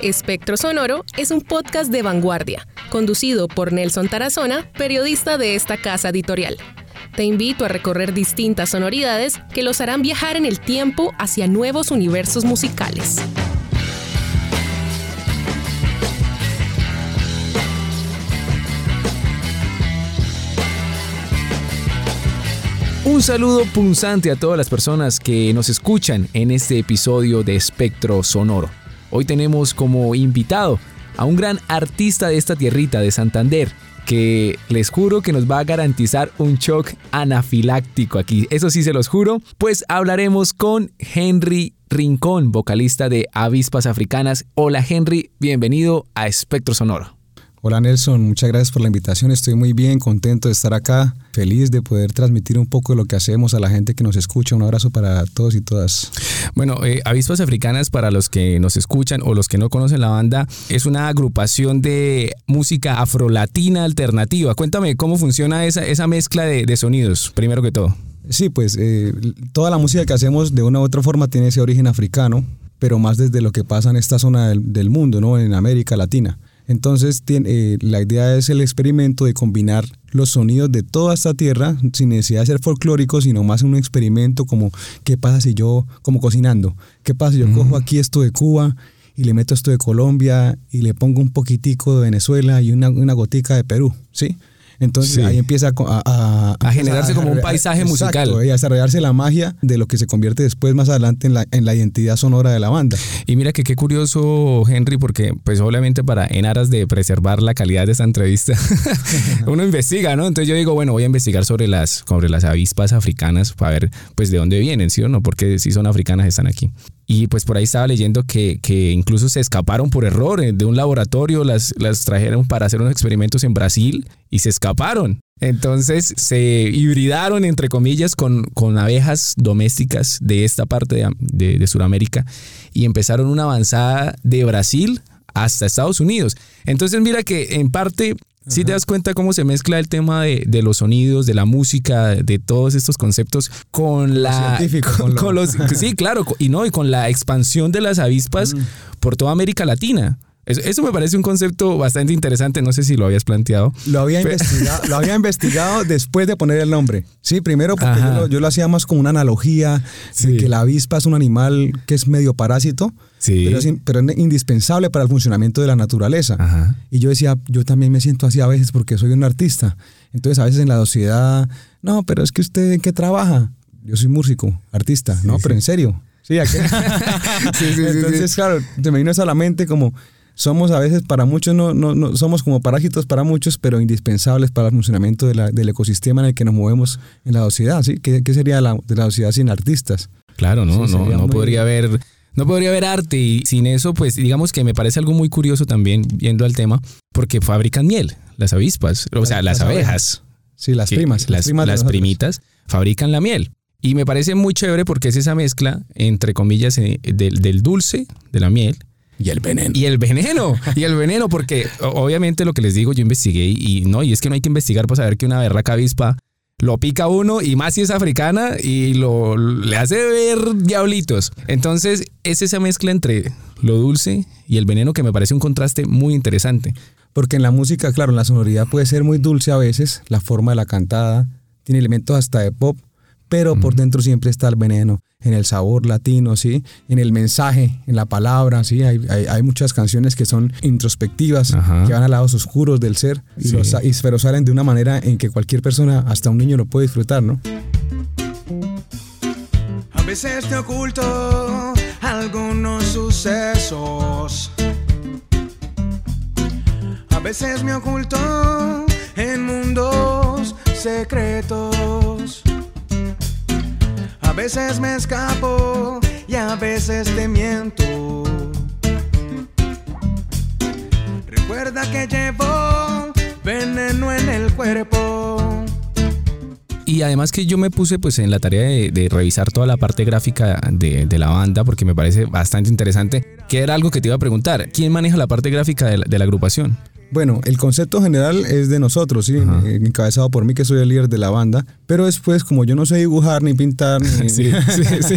Espectro Sonoro es un podcast de vanguardia, conducido por Nelson Tarazona, periodista de esta casa editorial. Te invito a recorrer distintas sonoridades que los harán viajar en el tiempo hacia nuevos universos musicales. Un saludo punzante a todas las personas que nos escuchan en este episodio de Espectro Sonoro. Hoy tenemos como invitado a un gran artista de esta tierrita de Santander, que les juro que nos va a garantizar un shock anafiláctico aquí. Eso sí se los juro. Pues hablaremos con Henry Rincón, vocalista de Avispas Africanas. Hola Henry, bienvenido a Espectro Sonoro. Hola Nelson, muchas gracias por la invitación. Estoy muy bien, contento de estar acá, feliz de poder transmitir un poco de lo que hacemos a la gente que nos escucha. Un abrazo para todos y todas. Bueno, eh, Avispas Africanas, para los que nos escuchan o los que no conocen la banda, es una agrupación de música afrolatina alternativa. Cuéntame cómo funciona esa, esa mezcla de, de sonidos, primero que todo. Sí, pues eh, toda la música que hacemos de una u otra forma tiene ese origen africano, pero más desde lo que pasa en esta zona del, del mundo, ¿no? En América Latina. Entonces, tiene, eh, la idea es el experimento de combinar los sonidos de toda esta tierra sin necesidad de ser folclórico, sino más un experimento como qué pasa si yo, como cocinando, qué pasa si yo cojo aquí esto de Cuba y le meto esto de Colombia y le pongo un poquitico de Venezuela y una, una gotica de Perú, ¿sí? Entonces Sí. ahí empieza a, a- A generarse como un paisaje musical. Y a desarrollarse la magia de lo que se convierte después más adelante en la, en la identidad sonora de la banda. Y mira que qué curioso, Henry, porque pues obviamente para en aras de preservar la calidad de esta entrevista, uno investiga, ¿no? Entonces yo digo, bueno, voy a investigar sobre las, sobre las avispas africanas para ver pues de dónde vienen, ¿sí o no? Porque si son africanas están aquí. Y pues por ahí estaba leyendo que, que incluso se escaparon por error eh, de un laboratorio, las, las trajeron para hacer unos experimentos en Brasil y se escaparon. Entonces se hibridaron, entre comillas, con, con abejas domésticas de esta parte de, de, de Sudamérica y empezaron una avanzada de Brasil hasta Estados Unidos. Entonces mira que en parte si te das cuenta cómo se mezcla el tema de, de los sonidos, de la música, de todos estos conceptos con la... científico, con- con lo- con los- sí, claro, y no, y con la expansión de las avispas por toda América Latina. Eso, me parece un concepto bastante interesante, no sé si lo habías planteado. Lo había, investigado, lo había investigado después de poner el nombre. Sí, primero porque yo lo, yo lo hacía más como una analogía Sí. de que la avispa es un animal que es medio parásito, Sí. pero, es, in- pero es indispensable para el funcionamiento de la naturaleza. Ajá. Y yo decía, yo también me siento así a veces porque soy un artista. Entonces a veces en la sociedad, no, pero es que usted en qué trabaja. Yo soy músico, artista, no, pero en serio. Sí, ¿a qué? Sí, sí, sí, Entonces, claro, se me vino eso a la mente como somos a veces para muchos, no, no, no somos como parásitos para muchos, pero indispensables para el funcionamiento de la- del ecosistema en el que nos movemos en la sociedad. ¿sí? ¿Qué, qué sería la, de la sociedad sin artistas? Claro, no, Sí, no, no muy- podría haber, no podría haber arte y sin eso, pues digamos que me parece algo muy curioso también, yendo al tema, porque fabrican miel, las avispas, o sea, las, Las abejas, Sí, las primas. las, primas las primitas fabrican la miel. Y me parece muy chévere porque es esa mezcla, entre comillas, eh, del, del dulce, de la miel, Y el veneno. y el veneno, y el veneno, porque obviamente lo que les digo, yo investigué y, y no, y es que no hay que investigar para saber que una berraca avispa lo pica uno y más si es africana y lo le hace ver diablitos. Entonces es esa mezcla entre lo dulce y el veneno que me parece un contraste muy interesante. Porque en la música, claro, en la sonoridad puede ser muy dulce a veces, la forma de la cantada, tiene elementos hasta de pop, pero por dentro siempre está el veneno, en el sabor latino, ¿sí? En el mensaje, en la palabra, ¿sí? Hay, hay, hay muchas canciones que son introspectivas, Ajá. que van a lados oscuros del ser, y Sí. los, y- pero salen de una manera en que cualquier persona, hasta un niño, lo puede disfrutar, ¿no? A veces te oculto algunos sucesos. A veces me oculto en mundos secretos. A veces me escapo y a veces te miento. Recuerda que llevo veneno en el cuerpo. Y además que yo me puse pues en la tarea de, revisar toda la parte gráfica de, la banda porque me parece bastante interesante, que era algo que te iba a preguntar. ¿Quién maneja la parte gráfica de la agrupación? Bueno, el concepto general es de nosotros, ¿sí? Ajá. Eh, encabezado por mí, que soy el líder de la banda. Pero después, como yo no sé dibujar ni pintar, ni, Sí, sí, sí.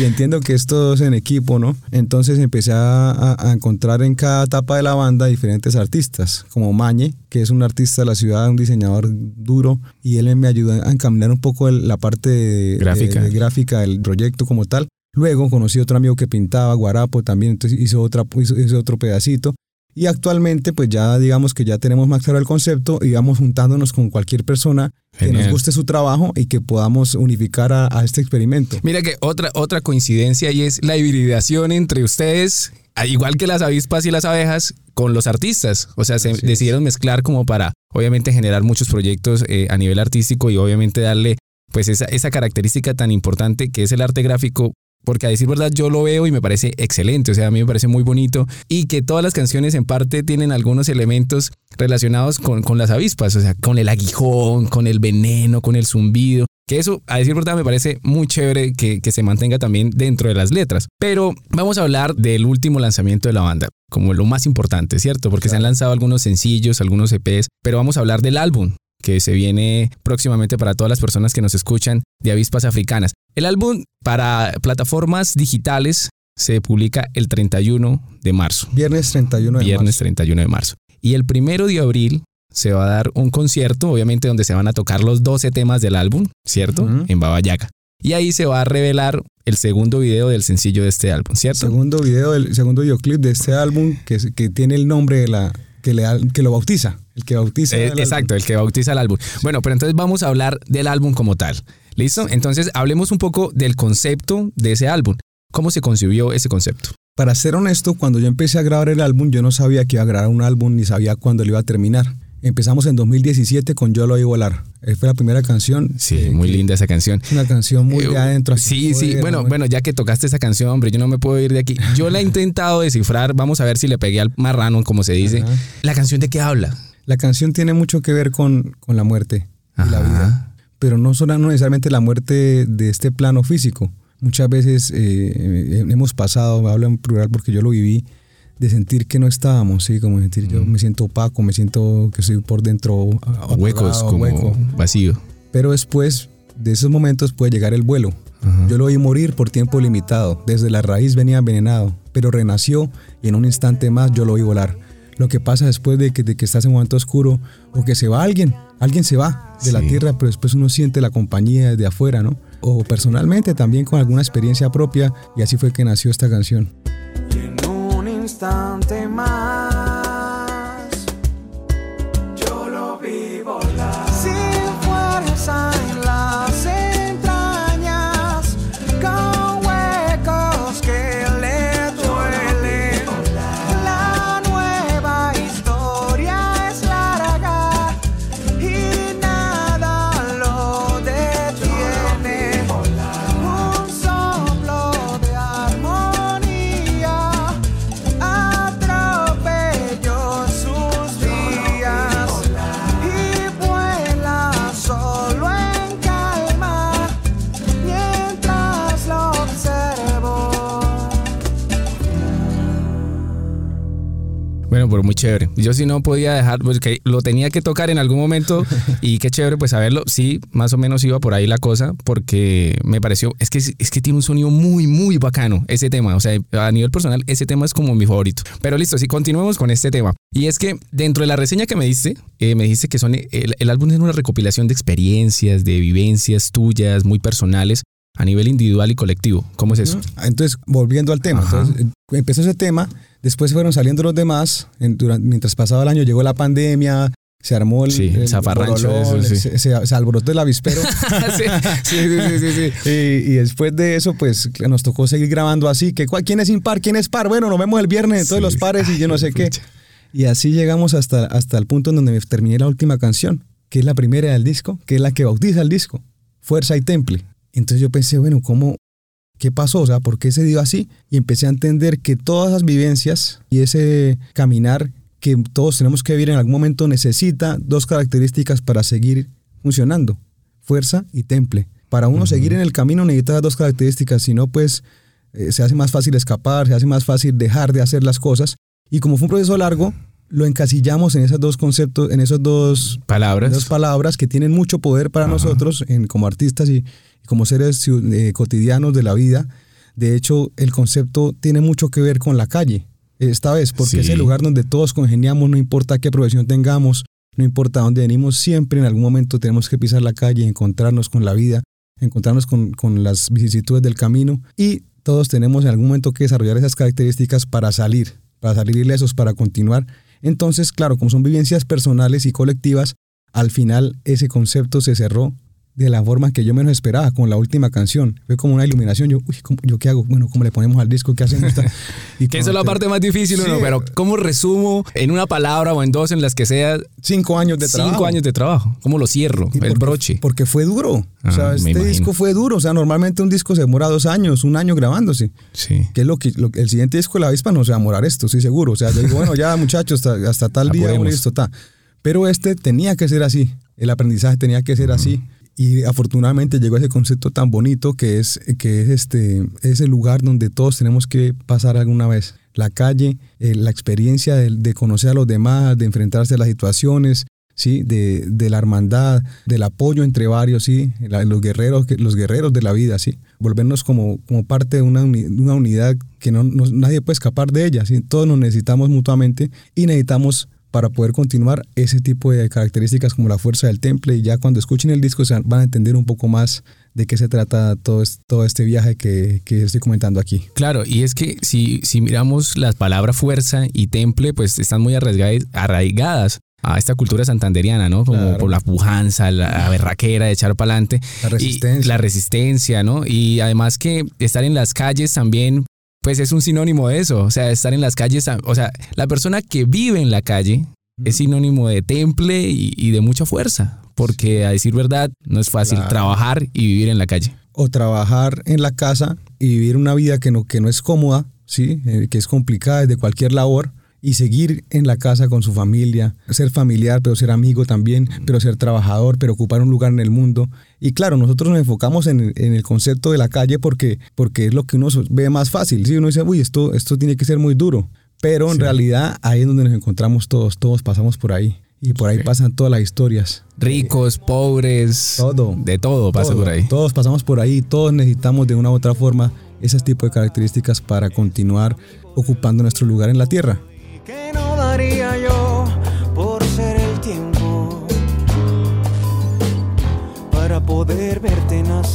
y entiendo que esto es en equipo, ¿no? Entonces empecé a, encontrar en cada etapa de la banda diferentes artistas, como Mañe, que es un artista de la ciudad, un diseñador duro, y él me ayudó a encaminar un poco la parte de, Gráfica. de- de gráfica del proyecto como tal. Luego conocí otro amigo que pintaba, Guarapo también, entonces hizo, otra, hizo, hizo otro pedacito. Y actualmente, pues ya digamos que ya tenemos más claro el concepto y vamos juntándonos con cualquier persona que nos guste su trabajo y que podamos unificar a, a este experimento. Mira que otra, otra coincidencia y es la hibridación entre ustedes, al igual que las avispas y las abejas, con los artistas. O sea, se es. decidieron mezclar como para, obviamente, generar muchos proyectos eh, a nivel artístico y obviamente darle pues esa, esa característica tan importante que es el arte gráfico. Porque a decir verdad yo lo veo y me parece excelente, o sea, a mí me parece muy bonito y que todas las canciones en parte tienen algunos elementos relacionados con, con las avispas, o sea, con el aguijón, con el veneno, con el zumbido, que eso, a decir verdad, me parece muy chévere que, que se mantenga también dentro de las letras. Pero vamos a hablar del último lanzamiento de la banda, como lo más importante, ¿cierto? Porque se han lanzado algunos sencillos, algunos EPs, pero vamos a hablar del álbum que se viene próximamente para todas las personas que nos escuchan de avispas africanas. El álbum para plataformas digitales se publica el 31 de marzo. Viernes 31 de Viernes marzo. 31 de marzo. Y el primero de abril se va a dar un concierto, obviamente donde se van a tocar los 12 temas del álbum, ¿cierto? En Babayaga. Y ahí se va a revelar el segundo video del sencillo de este álbum, ¿cierto? Segundo video, el segundo videoclip de este álbum que, que tiene el nombre de la que, le, da- que lo bautiza, el que bautiza. Eh, el álbum. exacto, el que bautiza el álbum. Bueno, pero entonces vamos a hablar del álbum como tal. ¿Listo? Entonces hablemos un poco del concepto de ese álbum. ¿Cómo se concibió ese concepto? Para ser honesto, cuando yo empecé a grabar el álbum, yo no sabía que iba a grabar un álbum ni sabía cuándo lo iba a terminar. Empezamos en 2017 con Yo lo oí volar. Eh, Fue la primera canción. Sí, eh, muy linda esa canción. Una canción muy de Eh, adentro. así Sí, sí. Bueno, bueno, ya que tocaste esa canción, hombre, yo no me puedo ir de aquí. Yo la he intentado descifrar. Vamos a ver si le pegué al marrano, como se dice. Ajá. ¿La canción de qué habla? La canción tiene mucho que ver con, con la muerte y la vida. Pero no solo no necesariamente la muerte de este plano físico. Muchas veces eh, hemos pasado, hablo en plural porque yo lo viví, de sentir que no estábamos, ¿sí? Como sentir yo me siento opaco, me siento que estoy por dentro apagado, Huecos, como hueco. vacío. Pero después de esos momentos puede llegar el vuelo. Yo lo oí morir por tiempo limitado. Desde la raíz venía envenenado, pero renació y en un instante más yo lo oí volar. Lo que pasa después de que, de que estás en un momento oscuro o que se va alguien, alguien se va de la tierra, pero después uno siente la compañía desde afuera, ¿no? O personalmente también con alguna experiencia propia y así fue que nació esta canción. Instante más pero muy chévere. Yo sí no podía dejar, porque lo tenía que tocar en algún momento y qué chévere pues saberlo. Sí, más o menos iba por ahí la cosa porque me pareció, es que, es que tiene un sonido muy, muy bacano ese tema. O sea, a nivel personal ese tema es como mi favorito. Pero listo, sí, continuemos con este tema. Y es que dentro de la reseña que me diste, eh, me dijiste que son, el, el álbum es una recopilación de experiencias, de vivencias tuyas, muy personales a nivel individual y colectivo. ¿Cómo es eso? Entonces, volviendo al tema, entonces, eh, empezó ese tema, después fueron saliendo los demás, en- durante- mientras pasaba el año llegó la pandemia, se armó el, Sí, el zafarrancho de borolón, eso, sí. se, se- se alborotó el avispero. sí, sí, sí, sí, sí. y, y después de eso, pues nos tocó seguir grabando así, que ¿cuál- ¿quién es impar? ¿Quién es par? Bueno, nos vemos el viernes, entonces los pares y yo no sé qué. Y así llegamos hasta, hasta el punto en donde me terminé la última canción, que es la primera del disco, que es la que bautiza el disco, Fuerza y Temple. Entonces yo pensé, bueno, ¿cómo, ¿qué pasó? O sea, ¿por qué se dio así? Y empecé a entender que todas esas vivencias y ese caminar que todos tenemos que vivir en algún momento necesita dos características para seguir funcionando, fuerza y temple. Para uno seguir en el camino necesita dos características, si no, pues eh, se hace más fácil escapar, se hace más fácil dejar de hacer las cosas. Y como fue un proceso largo, lo encasillamos en esos dos conceptos, en esos dos Palabras. dos palabras que tienen mucho poder para nosotros en, como artistas y como seres eh, cotidianos de la vida. De hecho, el concepto tiene mucho que ver con la calle, esta vez, porque es el lugar donde todos congeniamos, no importa qué profesión tengamos, no importa dónde venimos, siempre en algún momento tenemos que pisar la calle encontrarnos con la vida, encontrarnos con, con las vicisitudes del camino y todos tenemos en algún momento que desarrollar esas características para salir, para salir ilesos, para continuar. Entonces, claro, como son vivencias personales y colectivas, al final ese concepto se cerró de la forma que yo menos esperaba con la última canción. Fue como una iluminación. Yo, uy, ¿cómo- ¿yo qué hago? Bueno, ¿cómo le ponemos al disco? ¿Qué hacemos? Y Que esa es la parte más difícil, Sí. uno, pero ¿cómo resumo en una palabra o en dos en las que sea Cinco años de trabajo. cinco años de trabajo? ¿Cómo lo cierro? Y El porque- broche. Porque fue duro. o Ah, sea, este imagino. disco fue duro. O sea, normalmente un disco se demora dos años, un año grabándose. Sí. Que es lo que lo- el siguiente disco de la avispa no se va a demorar esto, estoy seguro. O sea, yo digo, bueno, ya muchachos, hasta, hasta tal día, listo, está. Pero este tenía que ser así. El aprendizaje tenía que ser así. Y afortunadamente llegó ese concepto tan bonito que es, que es este, ese lugar donde todos tenemos que pasar alguna vez. La calle, eh, la experiencia de, conocer a los demás, de enfrentarse a las situaciones, ¿sí? de, de la hermandad, del apoyo entre varios, ¿sí? La- los, guerreros, los guerreros de la vida, ¿sí? volvernos como, como parte de una, una unidad que no, no- nadie puede escapar de ella. ¿sí? Todos nos necesitamos mutuamente y necesitamos para poder continuar ese tipo de características como la fuerza del temple y ya cuando escuchen el disco se van a entender un poco más de qué se trata todo, todo este viaje que, que estoy comentando aquí. Claro, y es que si, si miramos las palabras fuerza y temple, pues están muy arraigadas, arraigadas a esta cultura santanderiana, ¿no? Como Claro. por la pujanza, la berraquera de echar para adelante. La resistencia. Y la resistencia, ¿no? Y además que estar en las calles también, pues es un sinónimo de eso. O sea, estar en las calles, o sea, la persona que vive en la calle es sinónimo de temple y, y de mucha fuerza. Porque a decir verdad, no es fácil Claro. trabajar y vivir en la calle. o trabajar en la casa y vivir una vida que no, que no es cómoda, ¿sí? Eh, que es complicada desde cualquier labor y seguir en la casa con su familia, ser familiar, pero ser amigo también, pero ser trabajador, pero ocupar un lugar en el mundo. Y claro, nosotros nos enfocamos en, en el concepto de la calle porque, porque es lo que uno ve más fácil. ¿sí? Uno dice, uy, esto, esto tiene que ser muy duro. Pero en Sí. realidad ahí es donde nos encontramos todos, todos pasamos por ahí. Y por ahí Sí. pasan todas las historias. Ricos, pobres, Todo. de todo pasa Todo, por ahí. Todos pasamos por ahí, todos necesitamos de una u otra forma ese tipo de características para continuar ocupando nuestro lugar en la tierra.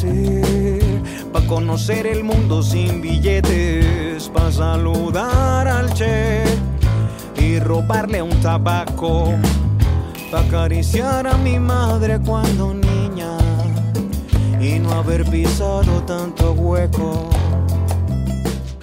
Nacer, para conocer el mundo sin billetes, para saludar al che y robarle un tabaco, para acariciar a mi madre cuando niña y no haber pisado tanto hueco.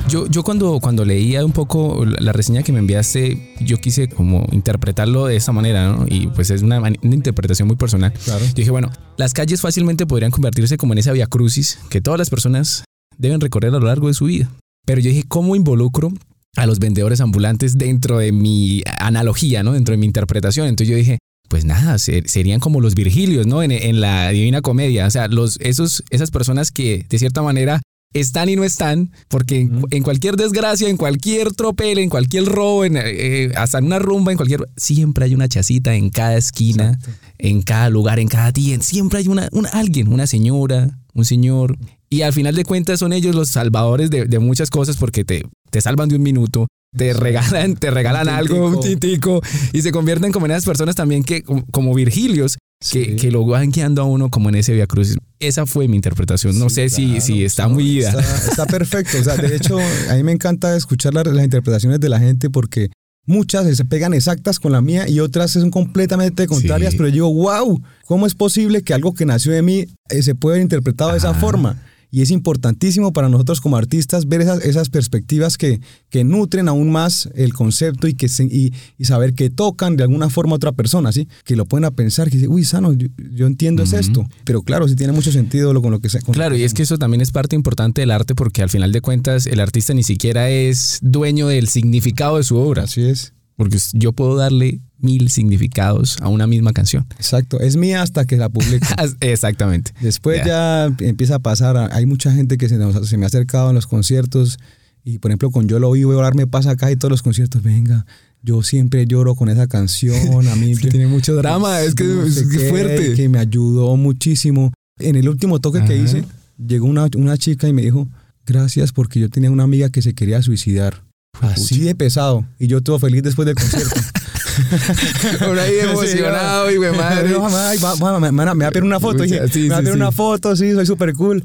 Yo, yo cuando, cuando leía un poco la reseña que me enviaste, yo quise como interpretarlo de esa manera, ¿no? Y pues es una, interpretación muy personal. Claro. Yo dije, bueno, las calles fácilmente podrían convertirse como en esa vía crucis que todas las personas deben recorrer a lo largo de su vida. Pero yo dije, ¿cómo involucro a los vendedores ambulantes dentro de mi analogía, ¿no? Dentro de mi interpretación. Entonces yo dije, pues nada, ser- serían como los Virgilios, ¿no? En, en la Divina Comedia. O sea, los, esos, esas personas que de cierta manera están y no están, porque en, cualquier desgracia, en cualquier tropel, en cualquier robo, en, eh, hasta en una rumba, en cualquier... Siempre hay una chacita en cada esquina, Exacto. en cada lugar, en cada día. Siempre hay una, una- alguien, una señora, un señor. Y al final de cuentas son ellos los salvadores de, de muchas cosas porque te, te salvan de un minuto, te regalan, te regalan Un algo, un tintico. y se convierten como en esas personas también que, como, Virgilios, que, Sí. que lo van guiando a uno como en ese Via Crucis. Esa fue mi interpretación. No Sí, sé si, claro. si está No, muy ida. Está, está perfecto. O sea, de hecho, a mí me encanta escuchar la- las interpretaciones de la gente porque muchas se pegan exactas con la mía y otras son completamente contrarias, Sí. pero yo digo, wow, ¿cómo es posible que algo que nació de mí eh, se pueda haber interpretado de esa forma? Y es importantísimo para nosotros como artistas ver esas, esas perspectivas que, que nutren aún más el concepto y, que se- y, y saber que tocan de alguna forma a otra persona, ¿sí? Que lo pueden a pensar, que dice, uy, sano, yo, yo entiendo es esto. Pero claro, sí tiene mucho sentido lo, con lo que se... Claro, y es que eso también es parte importante del arte porque al final de cuentas el artista ni siquiera es dueño del significado de su obra. Así es. Porque yo puedo darle mil significados a una misma canción. Exacto, es mía hasta que la publico. Exactamente. Después Ya. ya empieza a pasar, hay mucha gente que se, nos- se me ha acercado en los conciertos y por ejemplo con Yo lo vivo, ahora me pasa acá y todos los conciertos, venga, yo siempre lloro con esa canción. A mí tiene mucho drama, es que no es qué, fuerte. Que me ayudó muchísimo. En el último toque que hice, llegó una, una chica y me dijo, gracias porque yo tenía una amiga que se quería suicidar. Así de pesado. Y yo todo feliz después del concierto. Por ahí emocionado, y güey, madre. No, ay, va- va- me, me va a pedir una foto. Dije, Sí, me va a sí, pedir sí. una foto, sí, soy súper cool.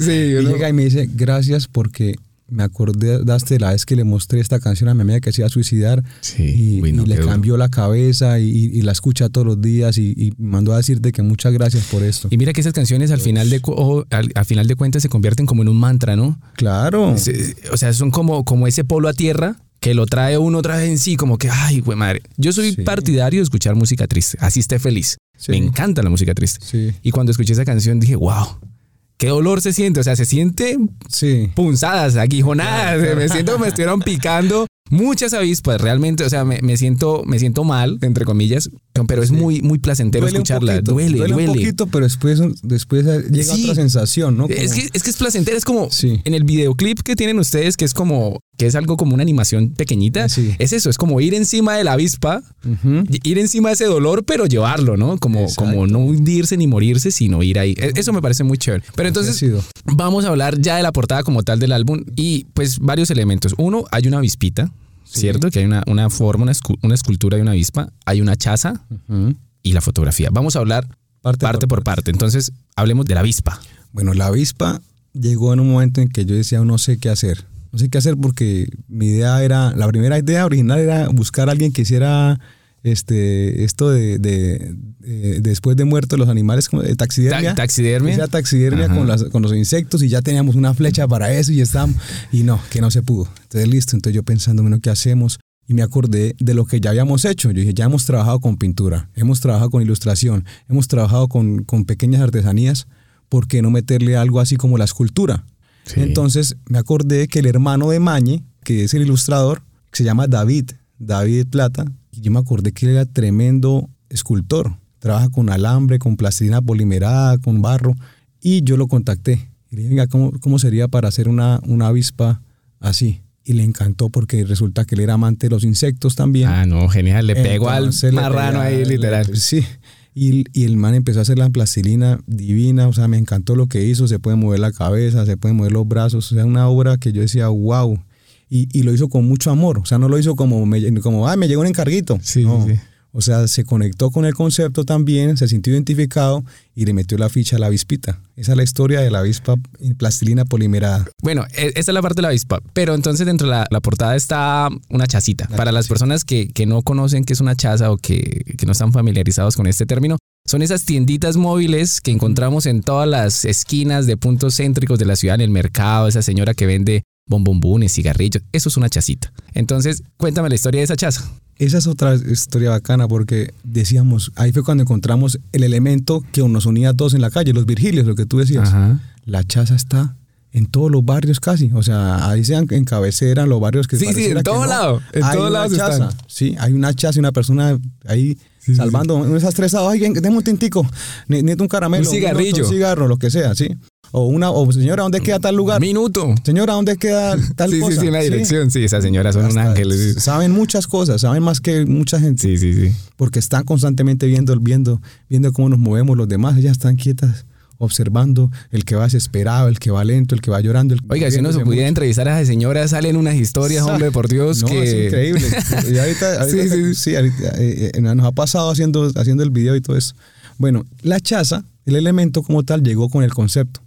Sí, Y llega y me dice, gracias porque me acordaste de la vez que le mostré esta canción a mi amiga que se iba a suicidar Sí, y, uy, no, y le cambió la cabeza y, la escucha todos los días y, y mandó a decirte que muchas gracias por esto. Y mira que esas canciones al final de o al, al final de cuentas se convierten como en un mantra, ¿no? Claro. Se- O sea, son como, como ese polo a tierra que lo trae uno otra vez en sí, como que, ay, güey, madre. Yo soy Sí. partidario de escuchar música triste, así esté feliz. Sí. Me encanta la música triste. Y cuando escuché esa canción dije, wow, qué dolor se siente. O sea, se siente sí. punzadas, aguijonadas. Me siento que me estuvieron picando muchas avispas. Realmente, o sea, me, me siento, me siento mal, entre comillas, pero es Sí. muy, muy placentero Duele escucharla. poquito, duele, duele. un poquito, pero después, después llega Sí. otra sensación, ¿no? Es que, es que es placentero, es como Sí. en el videoclip que tienen ustedes, que es como, que es algo como una animación pequeñita, Sí. es eso, es como ir encima de la avispa, ir encima de ese dolor, pero llevarlo, ¿no? Como, Exacto. como no hundirse ni morirse, sino ir ahí. E- Eso me parece muy chévere. Pero entonces, vamos a hablar ya de la portada como tal del álbum y pues varios elementos. Uno, hay una avispita, Sí. ¿cierto? Que hay una, una forma, una, una escultura de una avispa, hay una chaza y la fotografía. Vamos a hablar Parte parte, por por parte. Entonces, hablemos de la avispa. Bueno, la avispa llegó en un momento en que yo decía, no sé qué hacer. No sé qué hacer porque mi idea era, la primera idea original era buscar a alguien que hiciera este, esto de, de- de- después de muertos los animales, de taxidermia. Ta- taxidermia. Sea taxidermia con, las- con los insectos y ya teníamos una flecha para eso y estábamos, y no, que no se pudo. Entonces listo, entonces yo pensando, bueno, ¿qué hacemos? Y me acordé de lo que ya habíamos hecho. Yo dije, ya hemos trabajado con pintura, hemos trabajado con ilustración, hemos trabajado con, con pequeñas artesanías, ¿por qué no meterle algo así como la escultura? Sí. Entonces me acordé que el hermano de Mañe, que es el ilustrador, que se llama David, David Plata, y yo me acordé que él era tremendo escultor. Trabaja con alambre, con plastilina polimerada, con barro. Y yo lo contacté. Y le dije, venga, ¿cómo, cómo sería para hacer una, una avispa así? Y le encantó porque resulta que él era amante de los insectos también. Ah, no, genial. Le pegó al Entonces marrano ahí, literal. le- Sí. Y, y el man empezó a hacer la plastilina divina, o sea, me encantó lo que hizo, se puede mover la cabeza, se pueden mover los brazos, o sea, una obra que yo decía, wow. Y, y lo hizo con mucho amor, o sea, no lo hizo como, me, como ah, me llegó un encarguito. Sí, No. sí. O sea, se conectó con el concepto también, se sintió identificado y le metió la ficha a la avispita. Esa es la historia de la avispa en plastilina polimerada. Bueno, e- esta es la parte de la avispa. Pero entonces dentro de la, la portada está una chacita. La Para las personas que, que no conocen qué es una chaza o que, que no están familiarizados con este término, son esas tienditas móviles que encontramos en todas las esquinas de puntos céntricos de la ciudad, en el mercado, esa señora que vende bombombones, cigarrillos. Eso es una chacita. Entonces, cuéntame la historia de esa chaza. Esa es otra historia bacana porque decíamos, ahí fue cuando encontramos el elemento que nos unía a todos en la calle, los Virgilios, lo que tú decías. Ajá. La chaza está en todos los barrios casi, o sea, ahí sean en cabecera, los barrios que Sí, sí, en todo no, lado, en todos lados están. Sí, hay una chaza y una persona ahí sí, salvando, uno está estresado, ay, deme un tintico, ne- necesito un caramelo, Un cigarrillo. Un cigarro, lo que sea, sí. O una, o señora, ¿dónde queda tal lugar? Minuto. Señora, ¿dónde queda tal Sí, cosa? sí, sí, en la Sí. dirección. Sí, esas señoras son un ángel. Sí, Saben muchas cosas, saben más que mucha gente sí, sí. sí. porque están constantemente viendo, viendo, viendo cómo nos movemos los demás, ellas están quietas, observando el que va desesperado, el que va lento, el que va llorando. El Oiga, si uno se pudiera mucho. entrevistar a esa señora, salen unas historias, hombre, por Dios, No, que... es increíble. Y ahorita, ahorita- Sí, sí. sí, ahorita, eh, eh, nos ha pasado haciendo, haciendo el video y todo eso. Bueno, la chaza, el elemento como tal, llegó con el concepto.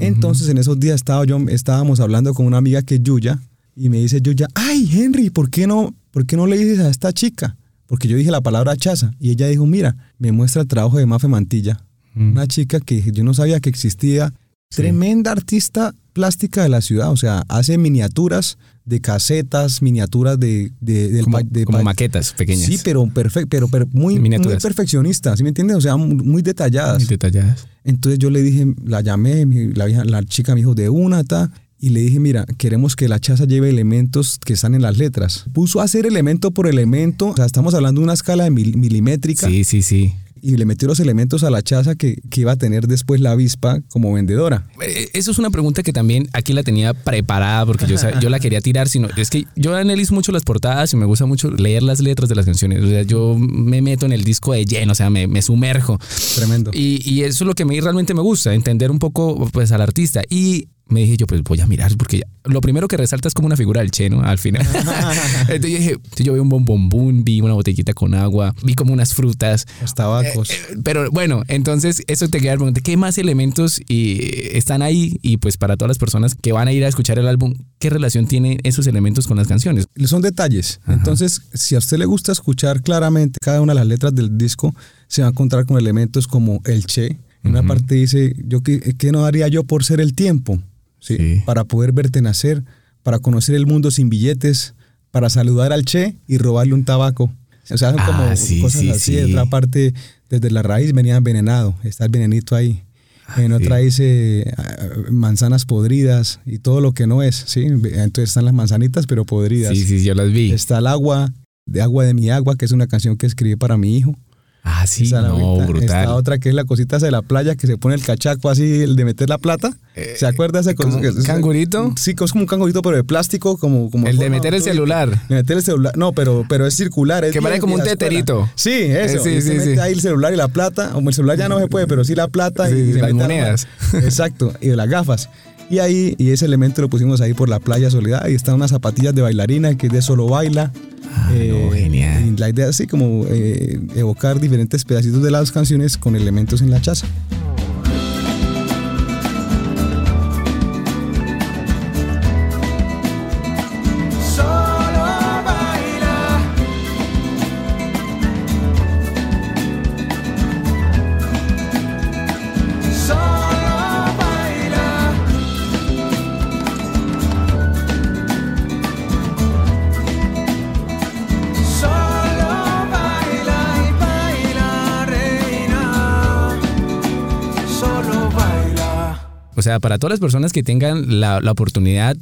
Entonces, en esos días estaba yo, estábamos hablando con una amiga que es Yuya, y me dice Yuya, ay, Henry, ¿por qué no, por qué no le dices a esta chica? Porque yo dije la palabra chaza, y ella dijo, mira, me muestra el trabajo de Mafe Mantilla, Mm. una chica que yo no sabía que existía, Sí. tremenda artista plástica de la ciudad, o sea, hace miniaturas de casetas, miniaturas de, de, del como, de maquetas pequeñas. Sí, pero, perfecto, pero, pero muy, muy Miniaturas. perfeccionista, ¿sí me entiendes? O sea, muy, detalladas. Muy detalladas. Entonces yo le dije, la llamé, la, vieja- la chica me dijo de una, ta, y le dije, mira, queremos que la chaza lleve elementos que están en las letras. Puso a hacer elemento por elemento, o sea, estamos hablando de una escala milimétrica, Sí, sí, sí. Y le metió los elementos a la chaza que, que iba a tener después la avispa como vendedora. Eh, Eso es una pregunta que también aquí la tenía preparada porque yo, yo la quería tirar, sino es que yo analizo mucho las portadas y me gusta mucho leer las letras de las canciones. O sea, yo me meto en el disco de lleno, o sea, me, me sumerjo. Tremendo. Y, y eso es lo que a mí realmente me gusta, entender un poco pues al artista. Y me dije yo, pues voy a mirar, porque ya- lo primero que resalta es como una figura del Che, ¿no? Al final. Entonces yo dije, yo vi un bombombún, vi una botellita con agua, vi como unas frutas. Los tabacos. Eh, Pero bueno, entonces eso te queda preguntando, ¿qué más elementos y, están ahí? Y pues para todas las personas que van a ir a escuchar el álbum, ¿qué relación tienen esos elementos con las canciones? son detalles. Entonces, si a usted le gusta escuchar claramente cada una de las letras del disco, se va a encontrar con elementos como el Che. En una parte dice, yo qué, qué no haría yo por ser el tiempo, ¿Sí? Sí. Para poder verte nacer, para conocer el mundo sin billetes, para saludar al Che y robarle un tabaco. O sea, son Ah, como sí, cosas sí, así. sí. En otra parte, desde la raíz venía envenenado, está el venenito ahí. En otra dice ah, manzanas podridas y todo lo que no es, ¿sí? Entonces están las manzanitas, pero podridas. Sí, sí, yo las vi. Está el agua, de agua de mi agua, que es una canción que escribí para mi hijo. Ah, sí, Esa la no, brutal. Otra que es la cosita de la playa que se pone el cachaco así, el de meter la plata. ¿Se acuerda esa ¿como cosa? un cangurito? Sí, es como un cangurito, pero de plástico, como. como El de meter el celular. De meter el celular. No, pero, pero es circular. Es Que parece como un teterito. Sí, eso. Eh, sí, se sí, ahí el celular y la plata. Como el celular ya no se puede, pero sí la plata Sí, y las la monedas. Exacto. Y de las gafas. Y ahí, y ese elemento lo pusimos ahí por la playa Soledad. Y están unas zapatillas de bailarina que es de solo baila. Ah, no, genial. Y la idea es así como eh, evocar diferentes pedacitos de las canciones con elementos en la chaza. O sea, para todas las personas que tengan la, la oportunidad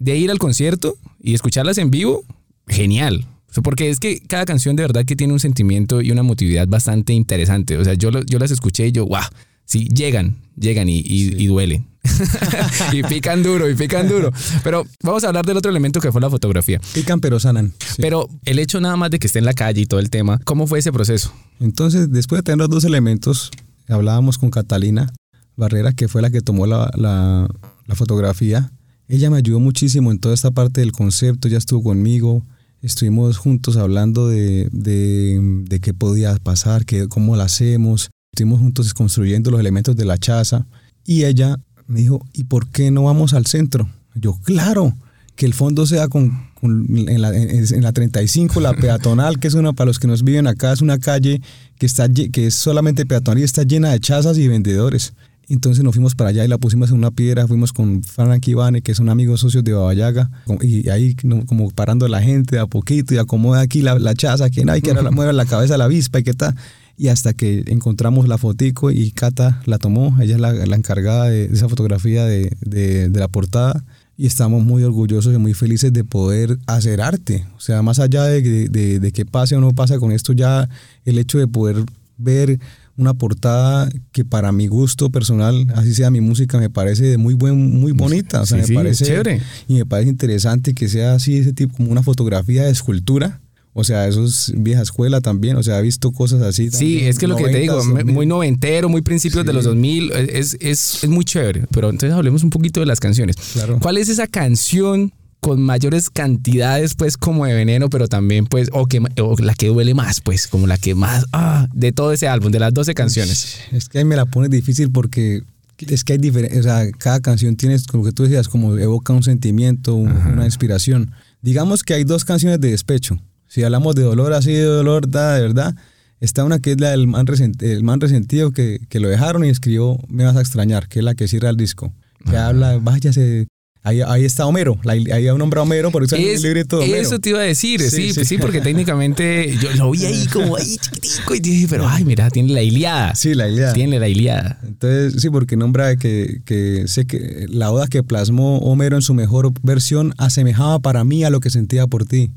de ir al concierto y escucharlas en vivo, genial. Porque es que cada canción de verdad que tiene un sentimiento y una emotividad bastante interesante. O sea, yo, yo las escuché y yo, wow, sí, llegan, llegan y, y- y duelen. y pican duro, y pican duro. Pero vamos a hablar del otro elemento que fue la fotografía. Pican pero sanan. Sí. Pero el hecho nada más de que esté en la calle y todo el tema, ¿cómo fue ese proceso? Entonces, después de tener los dos elementos, hablábamos con Catalina Barrera, que fue la que tomó la, la- la fotografía. Ella me ayudó muchísimo en toda esta parte del concepto, ya estuvo conmigo, estuvimos juntos hablando de, de, qué podía pasar, que, cómo lo hacemos, estuvimos juntos construyendo los elementos de la chaza y ella me dijo, ¿y por qué no vamos al centro? Yo, claro, que el fondo sea con, con- en, la, en- la 35, la peatonal, que es una, para los que nos viven acá, es una calle que, está, que es solamente peatonal y está llena de chazas y vendedores. Entonces nos fuimos para allá y la pusimos en una piedra, fuimos con Frankie Ivane, que son amigos socios de Babayaga, y ahí como parando a la gente de a poquito y acomoda aquí la, la chaza, que no hay que la mueve la cabeza la avispa y qué tal. Y hasta que encontramos la fotico y Cata la tomó, ella es la, la encargada de, de esa fotografía de, de- de la portada. Y estamos muy orgullosos y muy felices de poder hacer arte. O sea, más allá de, de- de- de que pase o no pase con esto, ya el hecho de poder ver una portada que para mi gusto personal, así sea mi música, me parece de muy buen, muy bonita. O sea, Sí, me sí, parece chévere. y me parece interesante que sea así ese tipo como una fotografía de escultura. O sea, eso es vieja escuela también. O sea, he visto cosas así. Sí, también, es que lo que te digo, 90s, me- 2000. muy noventero, muy principios de Sí. los 2000, es, es, es muy chévere. Pero entonces hablemos un poquito de las canciones. Claro. ¿Cuál es esa canción con mayores cantidades, pues, como de veneno, pero también, pues, o, que, o la que duele más, pues, como la que más, ah, de todo ese álbum, de las 12 canciones? Es que ahí me la pones difícil porque es que hay diferentes, o sea, cada canción tiene, como que tú decías, como evoca un sentimiento, un- una inspiración. Digamos que hay dos canciones de despecho. Si hablamos de dolor así, de dolor, da, de verdad, está una que es la del man, resent- el man resentido que, que lo dejaron y escribió Me vas a extrañar, que es la que cierra el disco. Que habla, váyase. Ahí, ahí está Homero, ahí hay un nombre a Homero, por eso Es- un librito de Homero. eso te iba a decir, sí, Sí, sí, sí. porque técnicamente yo lo vi ahí como ahí chiquitico y dije, pero ay, mira, tiene la Iliada. Sí, la idea. Tiene la Iliada. Entonces, sí, porque nombra que, que sé que la oda que plasmó Homero en su mejor versión asemejaba para mí a lo que sentía por ti.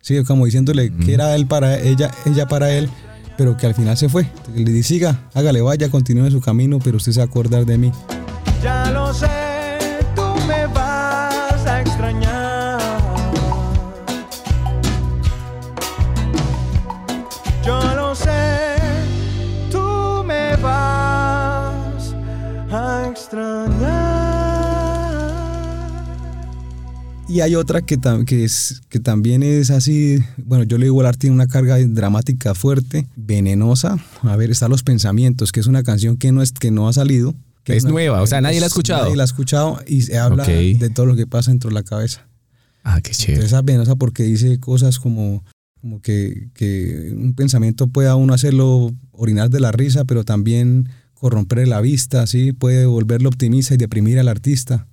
Sí, como diciéndole que era él para ella, ella para él, pero que al final se fue. Le dije, siga, hágale, vaya, continúe su camino, pero usted se va a acordar de mí. Me vas a extrañar. Yo lo sé, tú me vas a extrañar. Y hay otra que, que, también es así, bueno, yo le digo, arte tiene una carga dramática fuerte, venenosa. A ver, está Los Pensamientos, que es una canción que no, es, que no ha salido. Que Es nueva, o sea, nadie la ha escuchado. Nadie la ha escuchado y se habla de todo lo que pasa dentro de la cabeza. Ah, qué chévere. Entonces es venenosa porque dice cosas como, como que, que un pensamiento puede a uno hacerlo orinar de la risa, pero también corromper la vista, ¿sí? puede volverlo optimista y deprimir al artista.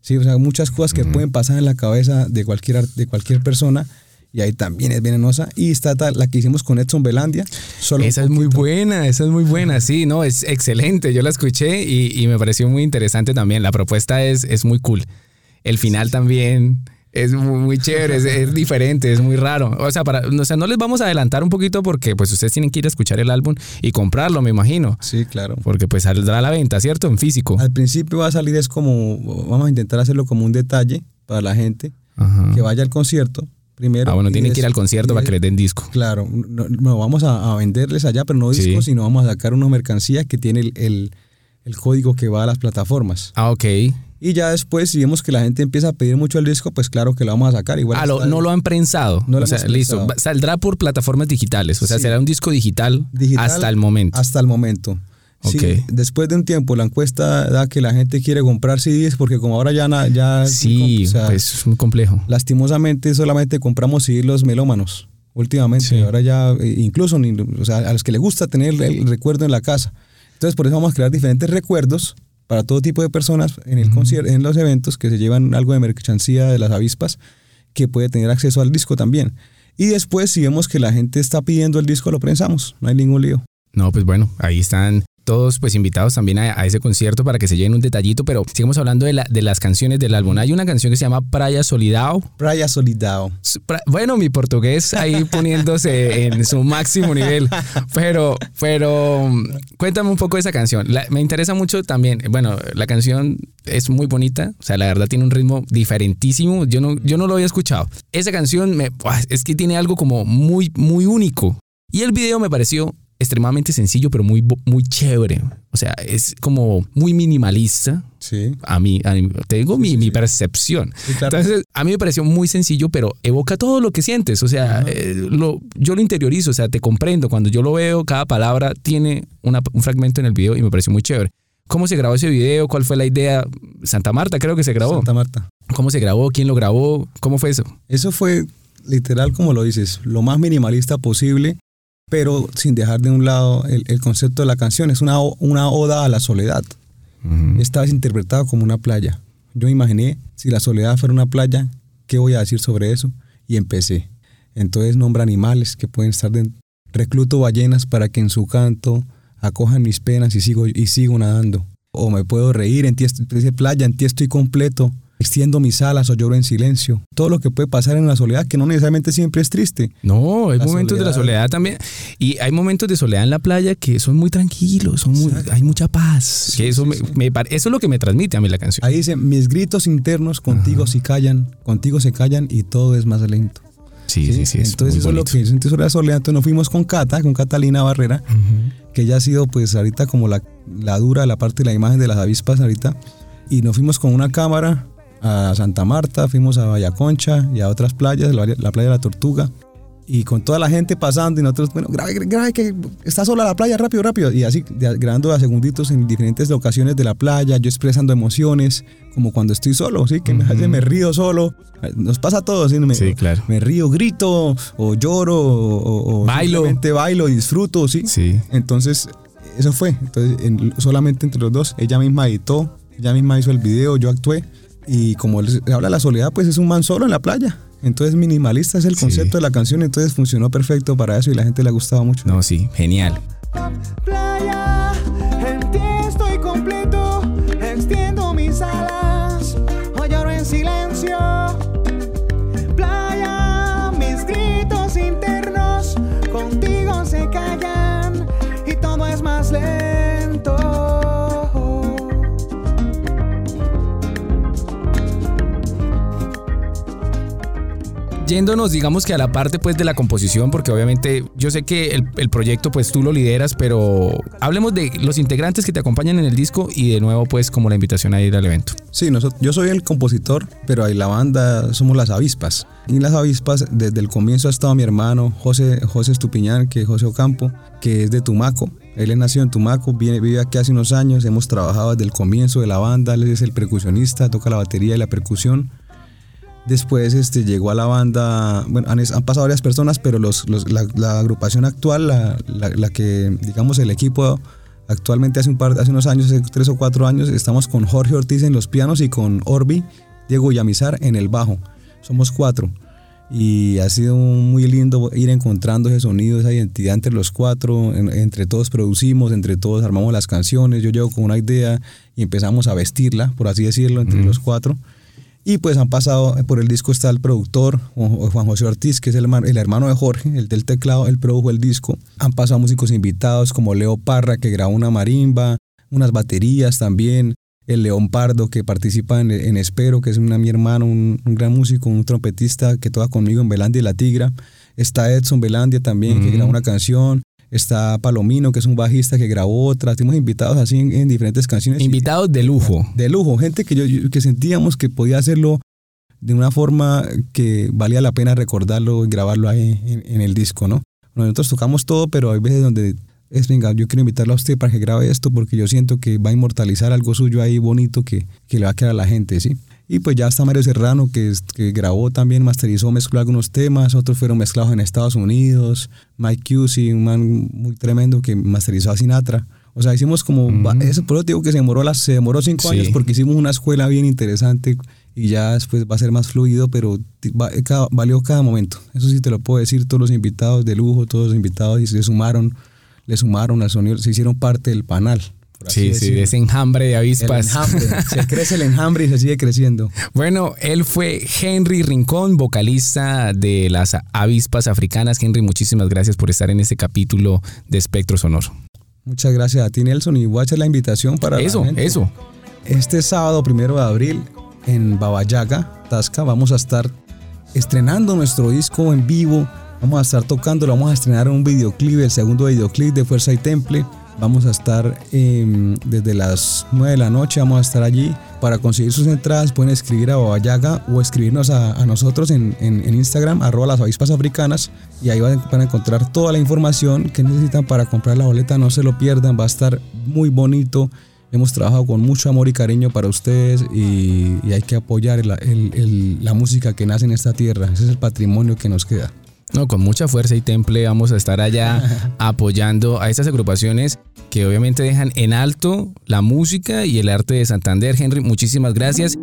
Sí, o sea, muchas cosas que pueden pasar en la cabeza de cualquier, de cualquier persona y ahí también es venenosa. Y está la que hicimos con Edson Belandia. Solo Esa es muy buena, esa es muy buena, sí, no, es excelente. Yo la escuché y, y me pareció muy interesante también. La propuesta es, es muy cool. El final también es muy, muy chévere, es, es diferente, es muy raro. O sea, para, o sea, no les vamos a adelantar un poquito porque pues ustedes tienen que ir a escuchar el álbum y comprarlo, me imagino. Sí, claro. Porque pues saldrá a la venta, ¿cierto? En físico. Al principio va a salir es como, vamos a intentar hacerlo como un detalle para la gente Ajá. que vaya al concierto primero. Ah, bueno, tienen que ir al concierto para que les den disco. Claro, no, no, vamos a, a venderles allá, pero no Sí. discos, sino vamos a sacar una mercancía que tiene el, el- el código que va a las plataformas. Ah, ok. Y ya después, si vemos que la gente empieza a pedir mucho el disco, pues claro que lo vamos a sacar. Igual Ah, lo- no lo han prensado. No lo o sea, listo. Saldrá por plataformas digitales. O sea, Sí. será un disco digital, digital hasta el momento. Hasta el momento. Sí, después de un tiempo, la encuesta da que la gente quiere comprar CDs porque como ahora ya... na- ya Sí, o sea, pues es muy complejo. lastimosamente solamente compramos CDs los melómanos últimamente. Sí. Ahora ya, eh, incluso o sea, a los que les gusta tener el recuerdo en la casa. Entonces, por eso vamos a crear diferentes recuerdos para todo tipo de personas en el concierto, en los eventos que se llevan algo de mercancía de las avispas que puede tener acceso al disco también. Y después, si vemos que la gente está pidiendo el disco, lo prensamos. No hay ningún lío. No, pues bueno, ahí están todos pues invitados también a, a ese concierto para que se lleven un detallito, pero sigamos hablando de, la- de las canciones del álbum. Hay una canción que se llama Praia Solidao. Praia Solidao. Pra- Bueno, mi portugués ahí poniéndose en su máximo nivel, pero, pero cuéntame un poco de esa canción. La- me interesa mucho también, bueno, la canción es muy bonita, o sea, la verdad tiene un ritmo diferentísimo, yo no, yo no lo había escuchado. Esa canción me, es que tiene algo como muy, muy único. Y el video me pareció extremadamente sencillo, pero muy, muy chévere. O sea, es como muy minimalista. Sí. A mí, a mí- te digo mi, mi percepción. Sí, claro. Entonces, a mí me pareció muy sencillo, pero evoca todo lo que sientes. O sea, eh, lo, yo lo interiorizo, o sea, te comprendo. Cuando yo lo veo, cada palabra tiene una- un fragmento en el video y me pareció muy chévere. ¿Cómo se grabó ese video? ¿Cuál fue la idea? Santa Marta creo que se grabó. Santa Marta. ¿Cómo se grabó? ¿Quién lo grabó? ¿Cómo fue eso? Eso fue literal, como lo dices, lo más minimalista posible, pero sin dejar de un lado el, el concepto de la canción. Es una, una oda a la soledad. Esta vez interpretado como una playa. Yo imaginé, si la soledad fuera una playa, ¿qué voy a decir sobre eso? Y empecé. Entonces nombra animales que pueden estar dentro. Recluto ballenas para que en su canto acojan mis penas y sigo, y sigo nadando. O me puedo reír, en ti est- dice playa, en ti estoy completo. Extiendo mis alas o lloro en silencio. Todo lo que puede pasar en la soledad, que no necesariamente siempre es triste. No, hay La momentos de la soledad. soledad también. Y hay momentos de soledad en la playa que son muy tranquilos, son muy- hay mucha paz. Sí, que eso, sí, sí. me eso es lo que me transmite a mí la canción. Ahí dice, mis gritos internos contigo se callan, contigo se callan y todo es más lento. Sí, sí, sí. es Entonces muy eso es lo bonito. que siento sobre la soledad. Entonces nos fuimos con Cata, con Catalina Barrera, Ujú. que ella ha sido pues ahorita como la, la dura, la parte de la imagen de las avispas ahorita. Y nos fuimos con una cámara a Santa Marta, fuimos a Vallaconcha y a otras playas, la, la playa de la Tortuga. Y con toda la gente pasando y nosotros, bueno, grabe, grabe, que está sola la playa, rápido, rápido. Y así, grabando a segunditos en diferentes locaciones de la playa, yo expresando emociones, como cuando estoy solo, ¿sí? Que me, río solo. Nos pasa a todos, ¿sí? Me, Sí, claro. me río, grito, o lloro, o, o- Bailo. simplemente bailo disfruto, ¿sí? Sí. Entonces, eso fue. Entonces, en- solamente entre los dos, ella misma editó, ella misma hizo el video, yo actué. Y como habla de la soledad, pues es un man solo en la playa. Entonces, minimalista es el Sí. concepto de la canción, entonces funcionó perfecto para eso y la gente le ha gustado mucho. No, sí, genial. Playa, yéndonos, digamos que a la parte pues de la composición, porque obviamente yo sé que el, proyecto pues tú lo lideras, pero hablemos de los integrantes que te acompañan en el disco y de nuevo pues como la invitación a ir al evento. Sí, nosotros, yo soy el compositor, pero ahí la banda somos las avispas. Y las avispas desde el comienzo ha estado mi hermano José, José Estupiñán, que es José Ocampo, que es de Tumaco. Él es nacido en Tumaco, viene, vive aquí hace unos años, hemos trabajado desde el comienzo de la banda, él es el percusionista, toca la batería y la percusión. Después este, llegó a la banda, bueno, han, han pasado varias personas, pero los, los, la, la, agrupación actual, la, la, que, digamos, el equipo actualmente hace, un par, hace unos años, hace tres o cuatro años, estamos con Jorge Ortiz en los pianos y con Orbi, Diego Yamizar en el bajo. Somos cuatro. Y ha sido muy lindo ir encontrando ese sonido, esa identidad entre los cuatro, en, entre todos producimos, entre todos armamos las canciones, yo llego con una idea y empezamos a vestirla, por así decirlo, entre mm. los cuatro. Y pues han pasado, por el disco está el productor, Juan José Ortiz, que es el, el, hermano de Jorge, el del teclado, él produjo el disco. Han pasado músicos invitados como Leo Parra, que grabó una marimba, unas baterías también. El León Pardo, que participa en, en Espero, que es una, mi hermano, un, un, gran músico, un trompetista que toca conmigo en Belandia y La Tigra. Está Edson Belandia también, que grabó una canción. Está Palomino, que es un bajista que grabó otra. Tenemos invitados así en, en diferentes canciones. Invitados de lujo. De lujo. Gente que, yo, que sentíamos que podía hacerlo de una forma que valía la pena recordarlo y grabarlo ahí en, en, el disco, ¿no? Nosotros tocamos todo, pero hay veces donde es, venga, yo quiero invitarlo a usted para que grabe esto porque yo siento que va a inmortalizar algo suyo ahí bonito que, que le va a quedar a la gente, ¿sí? Y pues ya está Mario Serrano, que, que grabó también, masterizó, mezcló algunos temas, otros fueron mezclados en Estados Unidos. Mike Cusey, un man muy tremendo que masterizó a Sinatra. O sea, hicimos como, mm. eso por eso digo que se demoró, las, se demoró cinco sí. años porque hicimos una escuela bien interesante y ya después va a ser más fluido, pero va, cada, valió cada momento. Eso sí te lo puedo decir, todos los invitados de lujo, todos los invitados y se sumaron, le sumaron al sonido, se hicieron parte del panel. Sí, decirlo. sí, ese enjambre de avispas. Enjambre. se crece el enjambre y se sigue creciendo. Bueno, él fue Henry Rincón, vocalista de las avispas africanas. Henry, muchísimas gracias por estar en este capítulo de Espectro Sonoro. Muchas gracias a ti, Nelson, y voy a hacer la invitación para Eso, eso. Este sábado, primero de abril, en Babayaga, Tasca, vamos a estar estrenando nuestro disco en vivo. Vamos a estar tocando, lo vamos a estrenar en un videoclip, el segundo videoclip de Fuerza y Temple. Vamos a estar eh, desde las 9 de la noche, vamos a estar allí. Para conseguir sus entradas pueden escribir a Babayaga o escribirnos a, nosotros en, en, Instagram, arroba las avispas africanas, y ahí van, van, a encontrar toda la información que necesitan para comprar la boleta. No se lo pierdan, va a estar muy bonito. Hemos trabajado con mucho amor y cariño para ustedes y, hay que apoyar la música que nace en esta tierra. Ese es el patrimonio que nos queda. No, con mucha fuerza y temple vamos a estar allá apoyando a estas agrupaciones que obviamente dejan en alto la música y el arte de Santander. Henry, muchísimas gracias.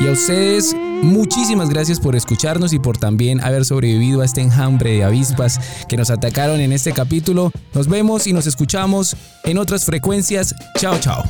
Y a ustedes, muchísimas gracias por escucharnos y por también haber sobrevivido a este enjambre de avispas que nos atacaron en este capítulo. Nos vemos y nos escuchamos en otras frecuencias. Chao, chao.